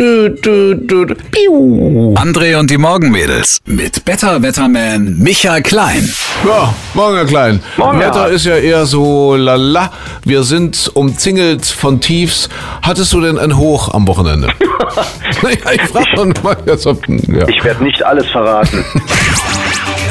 Du, du, du, du. Piu. André und die Morgenmädels mit Better Wetterman Michael Klein. Ja, morgen, Herr Klein. Morgen, Wetter ist ja eher so lala. Wir sind umzingelt von Tiefs. Hattest du denn ein Hoch am Wochenende? naja, ich frage mal ob, ja. Ich werde nicht alles verraten.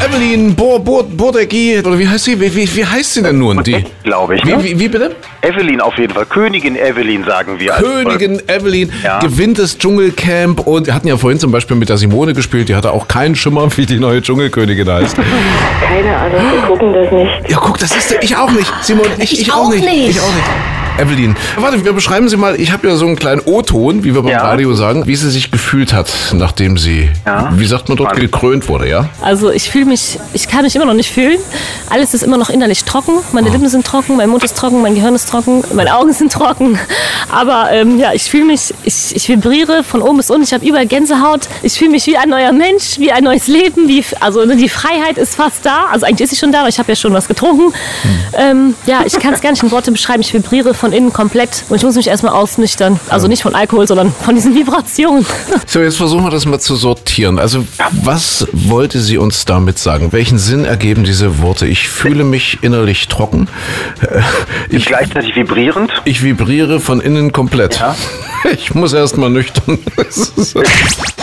Evelyn Bo Bo Bodecki, oder wie heißt sie? Wie, wie, wie heißt sie denn nun? Die? Glaube ich. Wie, Ne? wie, wie bitte? Evelyn auf jeden Fall. Königin Evelyn sagen wir. Königin Evelyn Ja. gewinnt das Dschungelcamp und wir hatten ja vorhin zum Beispiel mit der Simone gespielt, die hatte auch keinen Schimmer, wie die neue Dschungelkönigin heißt. Keine Ahnung, wir gucken das nicht. Ja, guck, das ist ich auch nicht. Simon, ich, ich, Ich auch auch nicht. nicht. Ich auch nicht. Evelyn, warte, wir beschreiben Sie mal, ich habe ja so einen kleinen O-Ton, wie wir beim Ja. Radio sagen, wie sie sich gefühlt hat, nachdem sie, Ja. wie sagt man dort, gekrönt wurde, ja? Also ich fühle mich, ich kann mich immer noch nicht fühlen. Alles ist immer noch innerlich trocken. Oh. Meine Lippen sind trocken, mein Mund ist trocken, mein Gehirn ist trocken, meine Augen sind trocken. Aber ähm, ja, ich fühle mich, ich, ich vibriere von oben bis unten. Ich habe überall Gänsehaut. Ich fühle mich wie ein neuer Mensch, wie ein neues Leben. Wie, also ne, die Freiheit ist fast da. Also eigentlich ist sie schon da, aber ich habe ja schon was getrunken. Ähm, ja, ich kann es gar nicht in Worte beschreiben. Ich vibriere von innen komplett und ich muss mich erstmal ausnüchtern. Also nicht von Alkohol, sondern von diesen Vibrationen. So, jetzt versuchen wir das mal zu sortieren. Also, was wollte sie uns damit sagen? Welchen Sinn ergeben diese Worte? Ich fühle mich innerlich trocken. Äh, Ich, Gleichzeitig vibrierend. ich vibriere von innen komplett. Ja. Ich muss erst mal nüchtern.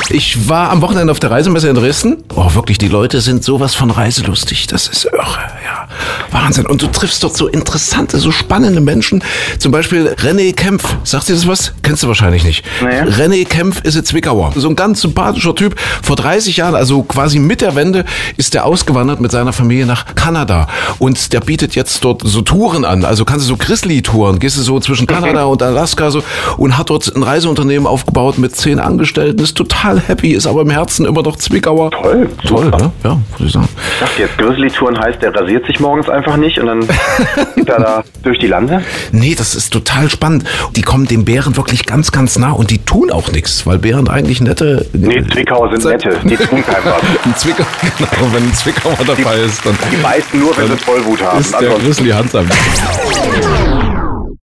Ich war am Wochenende auf der Reisemesse in Dresden. Oh, wirklich, die Leute sind sowas von reiselustig. Das ist irre, ja. Wahnsinn. Und du triffst dort so interessante, so spannende Menschen. Zum Beispiel René Kempf. Sagt dir das was? Kennst du wahrscheinlich nicht. Nee. René Kempf ist ein Zwickauer. So ein ganz sympathischer Typ. Vor 30 Jahren, also quasi mit der Wende, ist er ausgewandert mit seiner Familie nach Kanada. Und der bietet jetzt dort so Touren an. Also kannst du so Grizzly-Touren. Gehst du so zwischen Kanada und Alaska so und hat dort ein Reiseunternehmen aufgebaut mit zehn Angestellten. Ist total happy, ist aber im Herzen immer noch Zwickauer. Toll, Toll, super. ne? Ja, muss ich sagen. Ich dachte jetzt, Grizzly-Touren heißt, der rasiert sich morgens einfach nicht und dann geht er da durch die Lande. Nee, das ist total spannend. Die kommen den Bären wirklich ganz, ganz nah und die tun auch nichts, weil Bären eigentlich nette. Nee, Zwickauer sind nette. Die tun keinem was. Ein Zwickauer, genau, wenn ein Zwickauer dabei ist, dann Die beißen nur, wenn sie Tollwut haben. ist der Grizzly handsam.